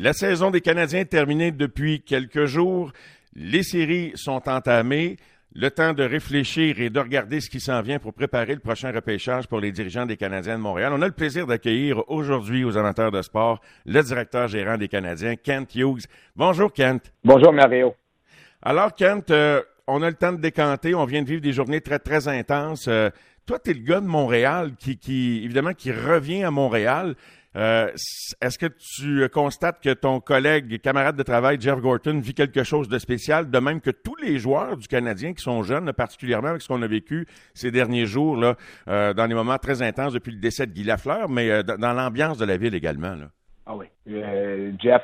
La saison des Canadiens est terminée depuis quelques jours. Les séries sont entamées. Le temps de réfléchir et de regarder ce qui s'en vient pour préparer le prochain repêchage pour les dirigeants des Canadiens de Montréal. On a le plaisir d'accueillir aujourd'hui aux amateurs de sport le directeur gérant des Canadiens, Kent Hughes. Bonjour, Kent. Bonjour, Mario. Alors, Kent, euh, on a le temps de décanter. On vient de vivre des journées très, très intenses. Euh, toi, tu es le gars de Montréal qui, qui, évidemment, qui revient à Montréal. Euh, est-ce que tu constates que ton collègue camarade de travail, Jeff Gorton, vit quelque chose de spécial, de même que tous les joueurs du Canadien qui sont jeunes, particulièrement avec ce qu'on a vécu ces derniers jours, là, euh, dans des moments très intenses depuis le décès de Guy Lafleur, mais euh, dans l'ambiance de la ville également? Ah oui. Jeff,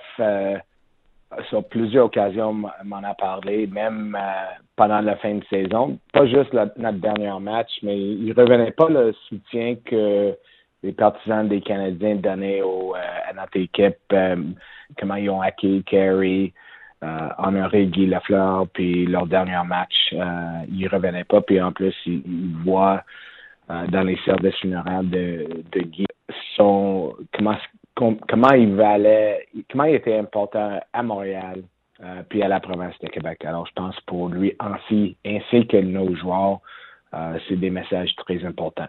sur plusieurs occasions, m'en a parlé, même pendant la fin de saison. Pas juste notre dernier match, mais il revenait pas le soutien que les partisans des Canadiens donnaient euh, à notre équipe, euh, comment ils ont acquis Carey, euh, honoré Guy Lafleur, puis leur dernier match, ils revenaient pas, puis en plus, ils, voient dans les services funéraires de, de Guy son, comment, comment il valait, comment il était important à Montréal, puis à la province de Québec. Alors, je pense pour lui ainsi, ainsi que nos joueurs, c'est des messages très importants.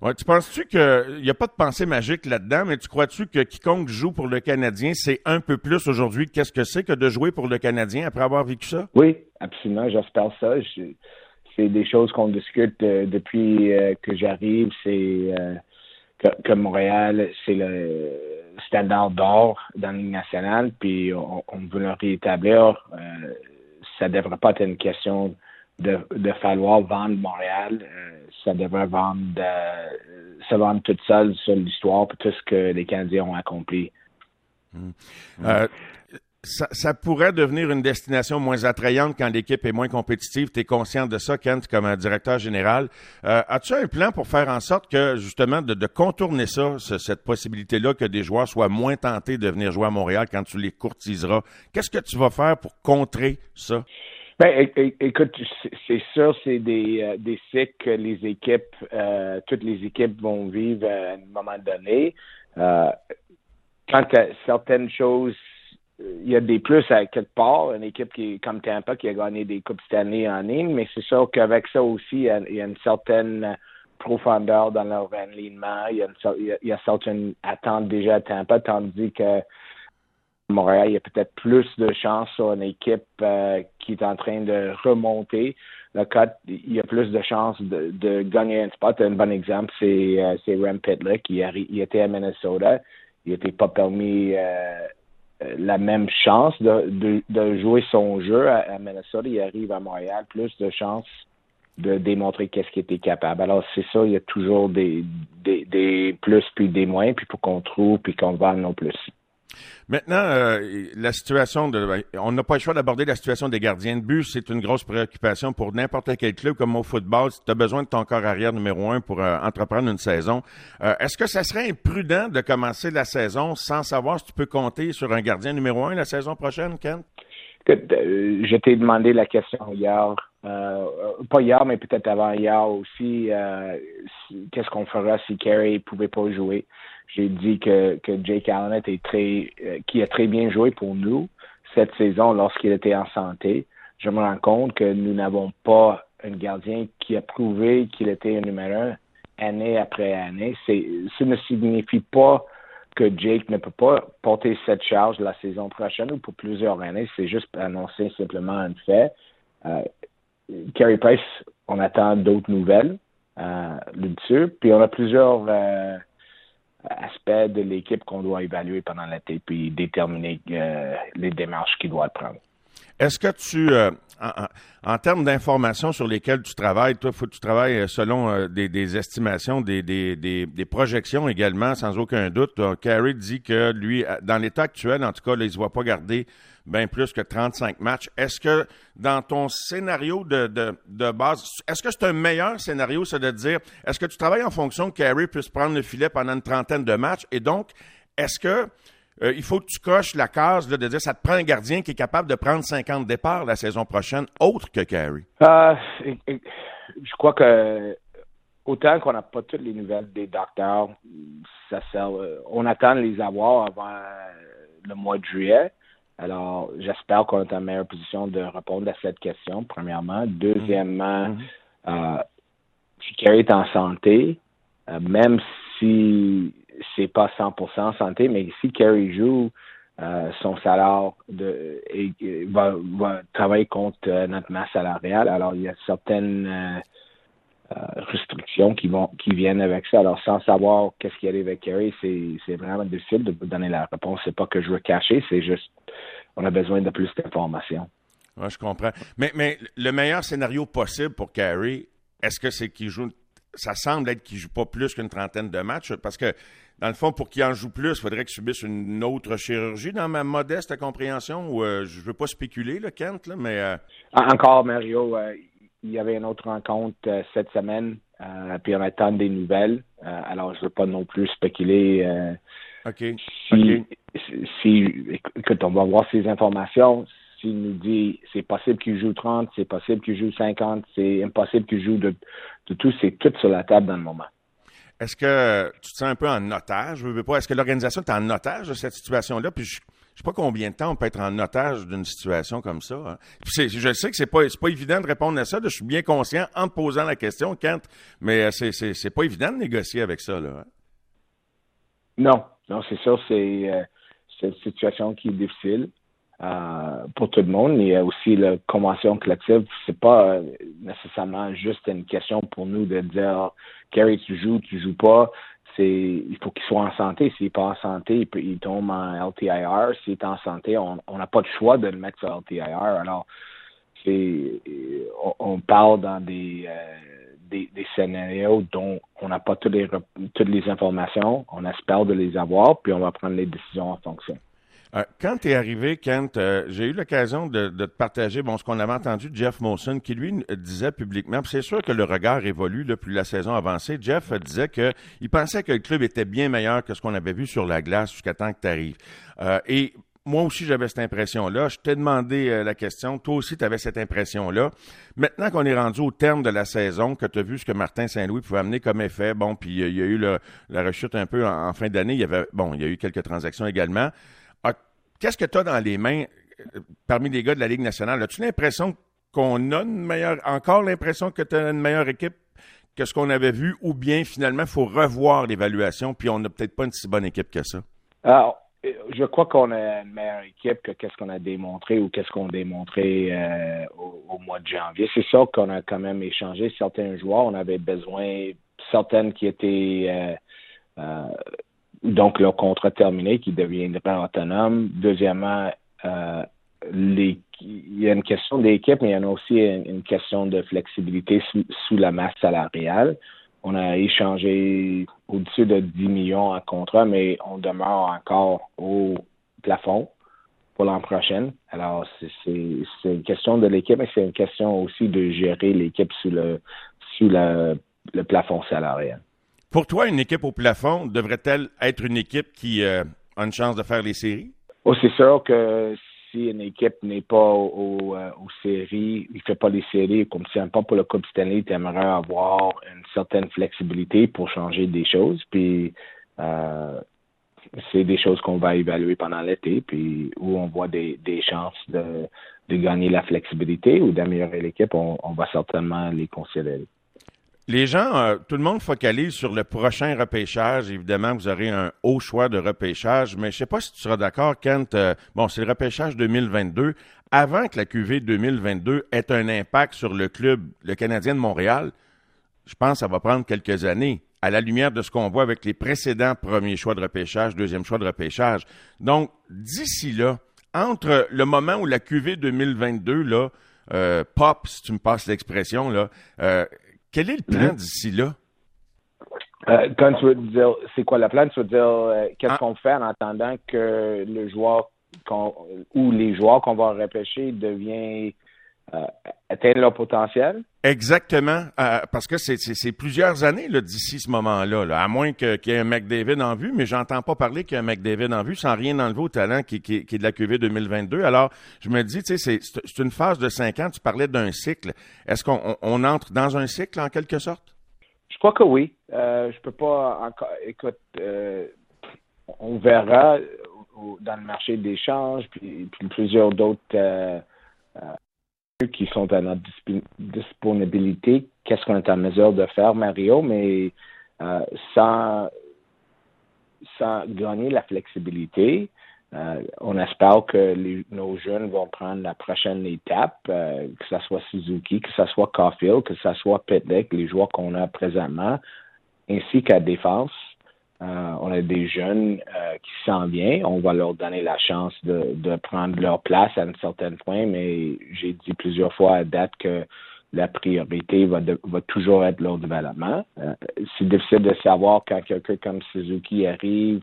Tu penses-tu qu'il n'y a pas de pensée magique là-dedans, mais tu crois-tu que quiconque joue pour le Canadien, c'est un peu plus aujourd'hui qu'est-ce que c'est que de jouer pour le Canadien après avoir vécu ça? Oui, absolument, j'espère ça. c'est des choses qu'on discute euh, depuis euh, que j'arrive. C'est euh, que, Montréal, c'est le standard d'or dans Ligue nationale, puis on, veut le rétablir. ça ne devrait pas être une question de, falloir vendre Montréal. Euh, ça devrait vendre, euh, se vendre toute seule sur l'histoire pour tout ce que les Canadiens ont accompli. Hmm. Euh, ça, pourrait devenir une destination moins attrayante quand l'équipe est moins compétitive. Tu es conscient de ça, Kent, comme un directeur général. As-tu un plan pour faire en sorte que, justement, de contourner ça, cette possibilité-là que des joueurs soient moins tentés de venir jouer à Montréal quand tu les courtiseras? Qu'est-ce que tu vas faire pour contrer ça? Ben, écoute, c'est sûr, c'est des, euh, des cycles que les équipes, euh, toutes les équipes vont vivre à un moment donné. Euh, quand certaines choses, il y a des plus à quelque part, une équipe qui comme Tampa qui a gagné des coupes cette année en ligne, mais c'est sûr qu'avec ça aussi, il y, a, une certaine profondeur dans leur alignement, il y a, une, il y a certaines attentes déjà à Tampa, tandis que Montréal, il y a peut-être plus de chances sur une équipe euh, qui est en train de remonter. Le cas, il y a plus de chances de, gagner un spot. Un bon exemple, c'est euh, Rem Pitlick. Il, il, était à Minnesota. Il n'était pas permis euh, la même chance de, de, jouer son jeu à, Minnesota. Il arrive à Montréal, plus de chances de démontrer qu'est-ce qu'il était capable. Alors, c'est ça, il y a toujours des, des, des plus puis des moins, puis pour qu'on trouve puis qu'on vende nos plus. Maintenant, euh, la situation de, ben, on n'a pas le choix d'aborder la situation des gardiens de but. C'est une grosse préoccupation pour n'importe quel club comme au football. Si tu as besoin de ton corps arrière numéro un pour euh, entreprendre une saison, euh, est-ce que ça serait imprudent de commencer la saison sans savoir si tu peux compter sur un gardien numéro un la saison prochaine, Ken? Je t'ai demandé la question hier, pas hier, mais peut-être avant hier aussi. Qu'est-ce qu'on fera si Kerry pouvait pas jouer? J'ai dit que, que Jake Allen était très, euh, qui a très bien joué pour nous cette saison lorsqu'il était en santé. Je me rends compte que nous n'avons pas un gardien qui a prouvé qu'il était un numéro un année après année. C'est, ce ne signifie pas que Jake ne peut pas porter cette charge la saison prochaine ou pour plusieurs années. C'est juste annoncer simplement un fait. Euh, Carey Price, on attend d'autres nouvelles euh, là-dessus. Puis on a plusieurs euh, aspect de l'équipe qu'on doit évaluer pendant l'été puis déterminer euh, les démarches qu'il doit prendre. Est-ce que tu, euh, en, termes d'informations sur lesquelles tu travailles, toi, faut que tu travailles selon euh, des, estimations, des, des, projections également, sans aucun doute. Carey dit que lui, dans l'état actuel, en tout cas, il ne se voit pas garder bien plus que 35 matchs. Est-ce que dans ton scénario de, de, base, est-ce que c'est un meilleur scénario, c'est de dire, est-ce que tu travailles en fonction que Carey puisse prendre le filet pendant une trentaine de matchs? Et donc, est-ce que euh, il faut que tu coches la case de dire ça te prend un gardien qui est capable de prendre 50 départs la saison prochaine, autre que Carey? Euh, je crois que autant qu'on n'a pas toutes les nouvelles des docteurs, ça sert, euh, on attend de les avoir avant le mois de juillet. Alors, j'espère qu'on est en meilleure position de répondre à cette question, premièrement. Deuxièmement, euh, si Kerry est en santé, euh, même si c'est pas 100% en santé, mais si Kerry joue, euh, son salaire de, et, va, va, travailler contre notre masse salariale. Alors, il y a certaines euh, restrictions qui vont qui viennent avec ça. Alors, sans savoir qu'est-ce qui arrive avec Kerry, c'est vraiment difficile de vous donner la réponse. C'est pas que je veux cacher, c'est juste on a besoin de plus d'informations. Je comprends. Mais, mais le meilleur scénario possible pour Kerry, est-ce que c'est qu'il joue ça semble être qu'il joue pas plus qu'une trentaine de matchs parce que dans le fond, pour qu'il en joue plus, il faudrait qu'il subisse une autre chirurgie dans ma modeste compréhension. Euh, je veux pas spéculer, le Kent, là, mais euh, encore Mario, il y avait une autre rencontre euh, cette semaine, euh, puis on attend des nouvelles. Euh, alors, je ne veux pas non plus spéculer. OK. Si, si, écoute, on va voir ces informations. S'il nous dit c'est possible qu'il joue 30, c'est possible qu'il joue 50, c'est impossible qu'il joue de, de tout, c'est tout sur la table dans le moment. Est-ce que tu te sens un peu en otage? Je veux pas. Est-ce que l'organisation est en otage de cette situation-là? Puis je, je sais pas combien de temps on peut être en otage d'une situation comme ça. Hein. je sais que c'est pas pas évident de répondre à ça. je suis bien conscient en te posant la question, Kent, mais euh, c'est c'est pas évident de négocier avec ça là. Hein. Non, non, c'est ça. Euh, c'est une situation qui est difficile. Euh, pour tout le monde. Il y a aussi la convention collective. C'est pas nécessairement juste une question pour nous de dire Kerry, tu joues, tu joues pas il faut qu'il soit en santé. S'il n'est pas en santé, il, tombe en LTIR. S'il est en santé, on n'a pas de choix de le mettre sur LTIR. Alors, c'est on, parle dans des, euh, des, scénarios dont on n'a pas toutes les, toutes les informations. On espère de les avoir, puis on va prendre les décisions en fonction. Euh, quand tu es arrivé, Kent, euh, j'ai eu l'occasion de, te partager bon, ce qu'on avait entendu de Jeff Molson, qui lui disait publiquement, c'est sûr que le regard évolue depuis la saison avancée. Jeff disait qu'il pensait que le club était bien meilleur que ce qu'on avait vu sur la glace jusqu'à temps que tu arrives. Euh, et moi aussi, j'avais cette impression-là. Je t'ai demandé la question. Toi aussi, tu avais cette impression-là. Maintenant qu'on est rendu au terme de la saison, que tu as vu ce que Martin Saint-Louis pouvait amener comme effet, bon, puis il y a eu la rechute un peu en fin d'année. Il y avait, bon, il y a eu quelques transactions également. Qu'est-ce que tu as dans les mains euh, parmi les gars de la Ligue nationale? As-tu l'impression qu'on a une meilleure, encore l'impression que tu as une meilleure équipe que ce qu'on avait vu, ou bien finalement, il faut revoir l'évaluation, puis on n'a peut-être pas une si bonne équipe que ça? Alors, euh, je crois qu'on a une meilleure équipe que qu'est-ce qu'on a démontré ou qu'est-ce qu'on a démontré euh, au, mois de janvier. C'est sûr qu'on a quand même échangé certains joueurs. On avait besoin certaines qui étaient donc leur contrat terminé, qui deviendraient autonomes. Deuxièmement, euh, les, il y a une question d'équipe, mais il y en a aussi une, question de flexibilité sous, la masse salariale. On a échangé au-dessus de 10 millions en contrat, mais on demeure encore au plafond pour l'an prochain. Alors, c'est une question de l'équipe, mais c'est une question aussi de gérer l'équipe sous le sous le plafond salarial. Pour toi, une équipe au plafond devrait-elle être une équipe qui euh, a une chance de faire les séries? Oh, c'est sûr que si une équipe n'est pas euh, aux séries, il ne fait pas les séries, comme si pas pour le Coupe Stanley, tu aimerais avoir une certaine flexibilité pour changer des choses. Puis euh, c'est des choses qu'on va évaluer pendant l'été, puis où on voit des, chances de, gagner la flexibilité ou d'améliorer l'équipe, on va certainement les considérer. Les gens, euh, tout le monde focalise sur le prochain repêchage. Évidemment, vous aurez un haut choix de repêchage, mais je ne sais pas si tu seras d'accord, Kent. Euh, bon, c'est le repêchage 2022. Avant que la QV 2022 ait un impact sur le club, le Canadien de Montréal, je pense que ça va prendre quelques années, à la lumière de ce qu'on voit avec les précédents premiers choix de repêchage, deuxième choix de repêchage. Donc, d'ici là, entre le moment où la QV 2022 là, euh, pop, si tu me passes l'expression, là, quel est le plan d'ici là? Euh, quand tu veux dire, c'est quoi le plan? Tu veux dire, euh, qu'est-ce ah. qu'on fait en attendant que le joueur ou les joueurs qu'on va repêcher deviennent euh, atteindre leur potentiel? Exactement, euh, parce que c'est plusieurs années d'ici ce moment-là, à moins qu'il y ait un McDavid en vue, mais j'entends pas parler qu'il y a un McDavid en vue sans rien enlever au talent qui, qui, est de la QV 2022. Alors, je me dis, tu sais, c'est une phase de cinq ans, tu parlais d'un cycle. Est-ce qu'on on entre dans un cycle en quelque sorte? Je crois que oui. Euh, je peux pas encore. Écoute, euh, on verra dans le marché d'échange, puis, puis plusieurs d'autres qui sont à notre disponibilité, qu'est-ce qu'on est en mesure de faire, Mario, mais euh, sans, sans gagner la flexibilité, euh, on espère que nos jeunes vont prendre la prochaine étape, euh, que ce soit Suzuki, que ce soit Caulfield, que ce soit Petlick, les joueurs qu'on a présentement, ainsi qu'à défense. Euh, on a des jeunes euh, qui s'en viennent. On va leur donner la chance de, de prendre leur place à un certain point, mais j'ai dit plusieurs fois à date que la priorité va, va toujours être leur développement. Euh, c'est difficile de savoir quand quelqu'un comme Suzuki arrive,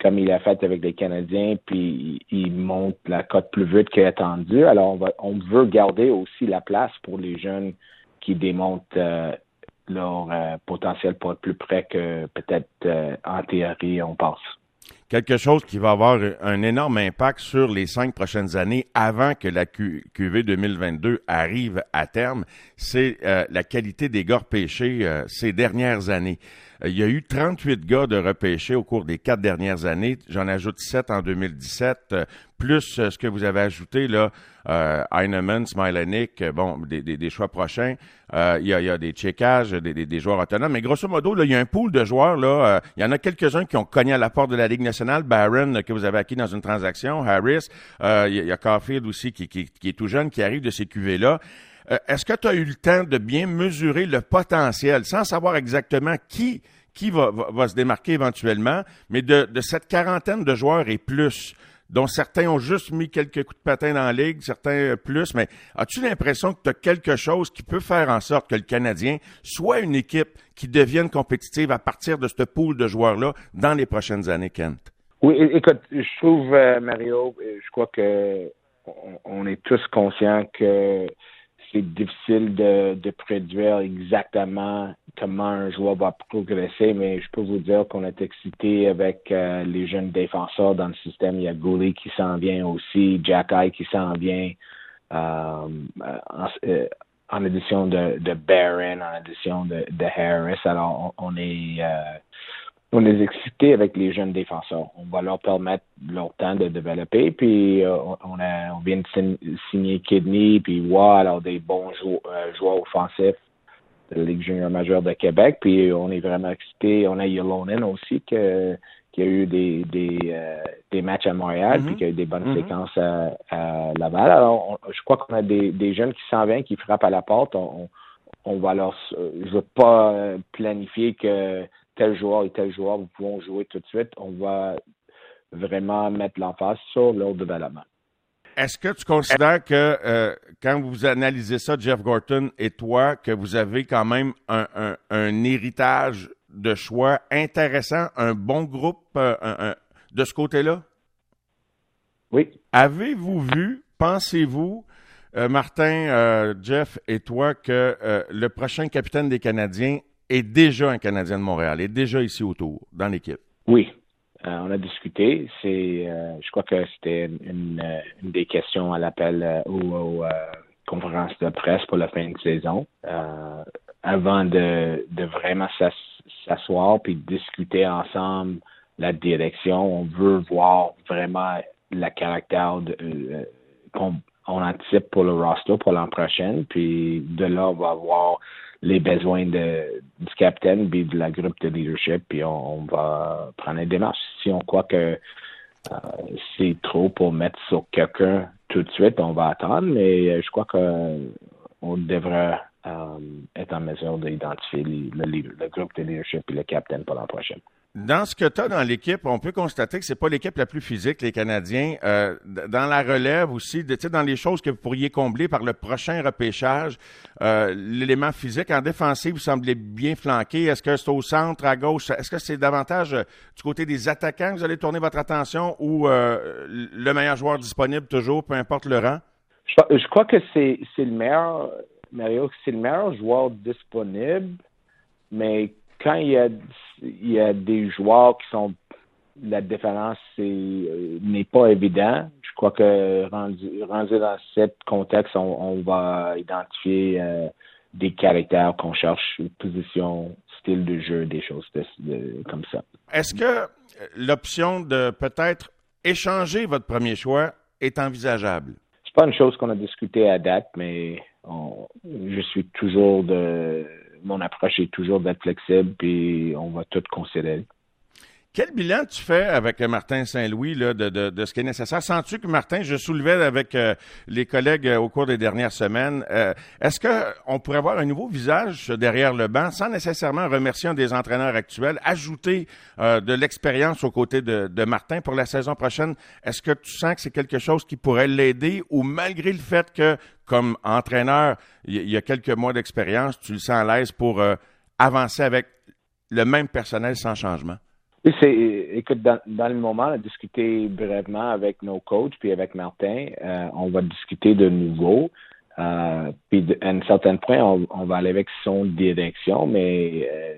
comme il a fait avec les Canadiens, puis il, monte la cote plus vite qu'attendu. Alors, on, va, on veut garder aussi la place pour les jeunes qui démontent leur euh, potentiel pour être plus près que peut-être euh, en théorie on pense. Quelque chose qui va avoir un énorme impact sur les cinq prochaines années avant que la QV 2022 arrive à terme, c'est euh, la qualité des gars repêchés ces dernières années. Il y a eu 38 gars de repêchés au cours des quatre dernières années. J'en ajoute 7 en 2017, plus ce que vous avez ajouté là, euh, Heinemann, Smilenick, bon, des, des, choix prochains. Euh, il, y a, il, y a, des checkages, des, des, joueurs autonomes. Mais grosso modo, là, il y a un pool de joueurs. Là, euh, il y en a quelques-uns qui ont cogné à la porte de la Ligue nationale. Barron, que vous avez acquis dans une transaction. Harris. Euh, il, y a, Caulfield aussi qui, qui, qui, est tout jeune, qui arrive de ces cuvées-là. Euh, est-ce que tu as eu le temps de bien mesurer le potentiel, sans savoir exactement qui, qui va, va, se démarquer éventuellement, mais de, de, cette quarantaine de joueurs et plus, dont certains ont juste mis quelques coups de patin dans la ligue, certains plus, mais as-tu l'impression que tu as quelque chose qui peut faire en sorte que le Canadien soit une équipe qui devienne compétitive à partir de ce pool de joueurs-là dans les prochaines années, Kent? Oui, écoute, je trouve, euh, Mario, je crois que on est tous conscients que c'est difficile de, de prédire exactement comment un joueur va progresser, mais je peux vous dire qu'on est excité avec euh, les jeunes défenseurs dans le système. Il y a Gouli qui s'en vient aussi, Jack Eye qui s'en vient, euh, en, euh, en, addition de, de Barron, en addition de, de Harris. Alors, on, on est on est excité avec les jeunes défenseurs. On va leur permettre leur temps de développer. Puis euh, on, a, on vient de signer Kidney, puis Wa, alors des bons euh, joueurs, offensifs de la Ligue junior majeure de Québec. Puis on est vraiment excité. On a Yolonen aussi que, qui a eu des, des, euh, des matchs à Montréal, puis mm-hmm. qui a eu des bonnes mm-hmm. séquences à, Laval. Alors je crois qu'on a des, des jeunes qui s'en viennent, qui frappent à la porte. On, on va leur je veux pas planifier que tel joueur et tel joueur, vous pouvons jouer tout de suite. On va vraiment mettre l'emphase sur leur développement. Est-ce que tu considères que euh, quand vous analysez ça, Jeff Gorton et toi, que vous avez quand même un, héritage de choix intéressant, un bon groupe euh, de ce côté-là? Oui. Avez-vous vu, pensez-vous, euh, Martin, Jeff et toi, que le prochain capitaine des Canadiens est déjà un Canadien de Montréal, est déjà ici autour, dans l'équipe. Oui. Euh, on a discuté. C'est, euh, je crois que c'était une, des questions à l'appel ou euh, aux, conférences de presse pour la fin de saison. avant de, de vraiment s'asseoir puis discuter ensemble la direction, on veut voir vraiment la caractère qu'on on anticipe pour le roster pour l'an prochain. Puis de là, on va voir les besoins de, du capitaine puis de la groupe de leadership, puis on, va prendre une démarche. Si on croit que euh, c'est trop pour mettre sur quelqu'un tout de suite, on va attendre, mais je crois qu'on devrait euh, être en mesure d'identifier le, le, groupe de leadership et le capitaine pour l'an prochain. Dans ce que tu as dans l'équipe, on peut constater que c'est pas l'équipe la plus physique, les Canadiens. Euh, dans la relève aussi, de, dans les choses que vous pourriez combler par le prochain repêchage, euh, l'élément physique en défensive, vous semblez bien flanqué. Est-ce que c'est au centre, à gauche? Est-ce que c'est davantage euh, du côté des attaquants que vous allez tourner votre attention ou le meilleur joueur disponible toujours, peu importe le rang? Je, crois que c'est le meilleur, Mario, c'est le meilleur joueur disponible, mais quand il y a, il y a des joueurs qui sont la différence euh, n'est pas évident. Je crois que rendu, rendu dans ce contexte, on, va identifier euh, des caractères qu'on cherche, position, style de jeu, des choses comme ça. Est-ce que l'option de peut-être échanger votre premier choix est envisageable? C'est pas une chose qu'on a discuté à date, mais je suis toujours de mon approche est toujours d'être flexible, puis on va tout considérer. Quel bilan tu fais avec Martin Saint-Louis de, de, de, ce qui est nécessaire? Sens-tu que, Martin, je soulevais avec euh, les collègues euh, au cours des dernières semaines, euh, est-ce qu'on pourrait avoir un nouveau visage derrière le banc sans nécessairement remercier un des entraîneurs actuels, ajouter de l'expérience aux côtés de, de, Martin pour la saison prochaine? Est-ce que tu sens que c'est quelque chose qui pourrait l'aider ou malgré le fait que, comme entraîneur, il y, a quelques mois d'expérience, tu le sens à l'aise pour avancer avec le même personnel sans changement? Oui, c'est, écoute, dans, le moment, on a discuté brièvement avec nos coachs, puis avec Martin. Euh, on va discuter de nouveau. Euh, puis à un certain point, on, va aller avec son direction, mais euh,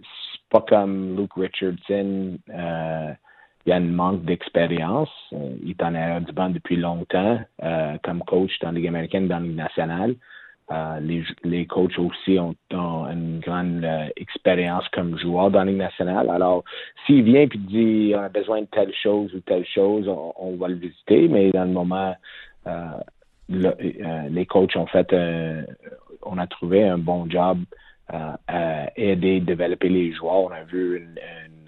c'est pas comme Luke Richardson. Il y a un manque d'expérience. il est en arrière du banc depuis longtemps comme coach dans la Ligue américaine, dans la Ligue nationale. Euh, les, les coachs aussi ont, une grande euh, expérience comme joueur dans la Ligue nationale. Alors, s'il vient et dit on a besoin de telle chose ou telle chose, on, va le visiter, mais dans le moment, euh, les coachs ont fait on a trouvé un bon job à aider, développer les joueurs. On a vu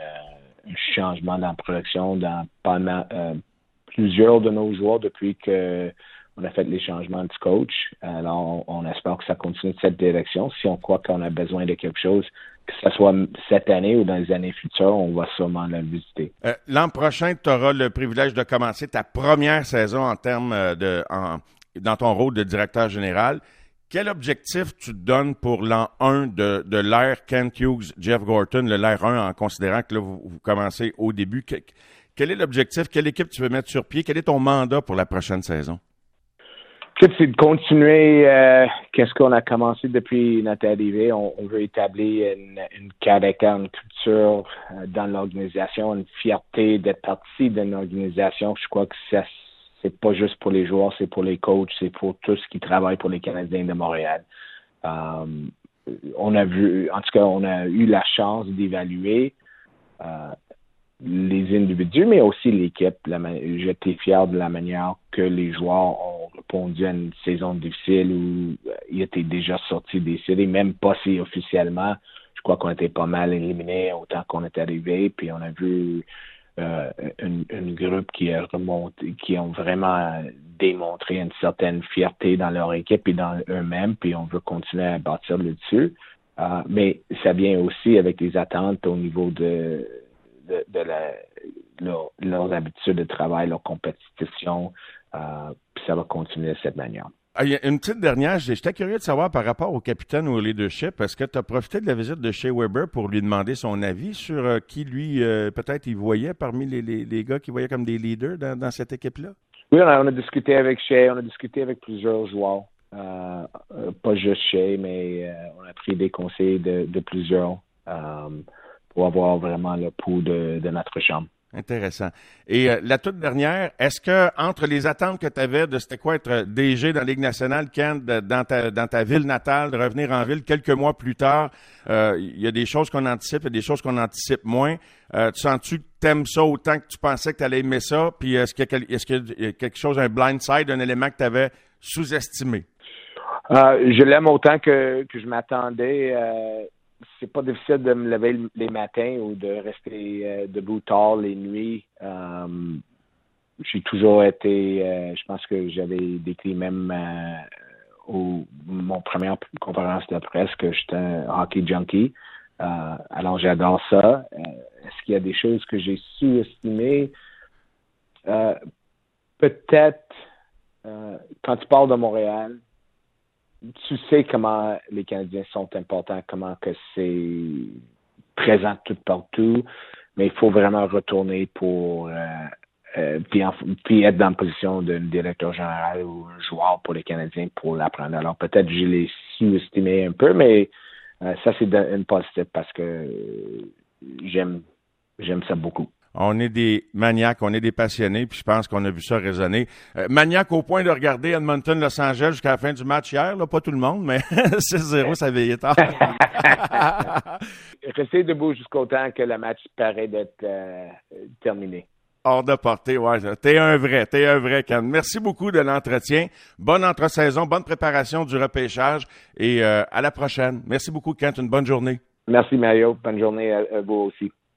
un changement dans la production dans plusieurs de nos joueurs depuis que on a fait les changements de coach. Alors, on, espère que ça continue de cette direction. Si on croit qu'on a besoin de quelque chose, que ce soit cette année ou dans les années futures, on va sûrement le visiter. Euh, l'an prochain, tu auras le privilège de commencer ta première saison en termes euh, de dans ton rôle de directeur général. Quel objectif tu te donnes pour l'an 1 de, de l'ère Kent Hughes, Jeff Gorton, le l'ère 1 en considérant que là, vous, vous commencez au début? quel est l'objectif? Quelle équipe tu veux mettre sur pied? Quel est ton mandat pour la prochaine saison? C'est de continuer euh, qu'est-ce qu'on a commencé depuis notre arrivée? On, veut établir une, une une culture euh, dans l'organisation, une fierté d'être partie d'une organisation. Je crois que ça, c'est pas juste pour les joueurs, c'est pour les coachs, c'est pour tous qui travaillent pour les Canadiens de Montréal. Euh, on a vu, en tout cas, on a eu la chance d'évaluer les individus, mais aussi l'équipe. J'étais fier de la manière que les joueurs ont répondu à une saison difficile où euh, ils étaient déjà sortis des séries, même pas si officiellement. Je crois qu'on était pas mal éliminés autant qu'on est arrivé, puis on a vu euh, une, groupe qui a remonté, qui ont vraiment démontré une certaine fierté dans leur équipe et dans eux-mêmes, puis on veut continuer à bâtir là-dessus. Euh, mais ça vient aussi avec des attentes au niveau de de, la, leurs habitudes de travail, leur compétition, euh, puis ça va continuer de cette manière. Ah, une petite dernière, j'étais curieux de savoir par rapport au capitaine ou au leadership, est-ce que tu as profité de la visite de Shea Weber pour lui demander son avis sur euh, qui, lui, euh, peut-être, il voyait parmi les, les, gars qu'il voyait comme des leaders dans, cette équipe-là? Oui, on a, discuté avec Shea, on a discuté avec plusieurs joueurs. pas juste Shea, mais on a pris des conseils de, de plusieurs pour avoir vraiment le pouls de, notre chambre. Intéressant. Et euh, la toute dernière, est-ce que entre les attentes que tu avais de c'était quoi être DG dans la Ligue nationale, Ken, dans ta, dans ta ville natale, de revenir en ville quelques mois plus tard, euh, il y a des choses qu'on anticipe et des choses qu'on anticipe moins. Euh, tu sens-tu que tu aimes ça autant que tu pensais que tu allais aimer ça? Puis est-ce qu'il y, a quelque chose, un blind side, un élément que tu avais sous-estimé? je l'aime autant que, que je m'attendais c'est pas difficile de me lever les matins ou de rester euh, debout tard les nuits. Euh, j'ai toujours été, euh, je pense que j'avais décrit même au mon première conférence de presse que j'étais un hockey junkie. alors j'adore ça. Est-ce qu'il y a des choses que j'ai sous-estimées? Peut-être quand tu parles de Montréal, tu sais comment les Canadiens sont importants, comment que c'est présent tout partout, mais il faut vraiment retourner pour euh, euh, puis, être dans la position d'un directeur général ou un joueur pour les Canadiens pour l'apprendre. Alors peut-être je l'ai sous-estimé un peu, mais euh, ça c'est une positive parce que j'aime j'aime ça beaucoup. On est des maniaques, on est des passionnés, puis je pense qu'on a vu ça résonner. Euh, maniaque au point de regarder Edmonton-Los Angeles jusqu'à la fin du match hier, là, pas tout le monde, mais 6-0, ça veillait tard. Rester debout jusqu'au temps que le match paraît d'être euh, terminé. hors de portée, ouais. T'es un vrai, t'es un vrai, Ken. Merci beaucoup de l'entretien. Bonne entre-saison, bonne préparation du repêchage et euh, à la prochaine. Merci beaucoup, Kent. Une bonne journée. Merci, Mario. Bonne journée à vous aussi.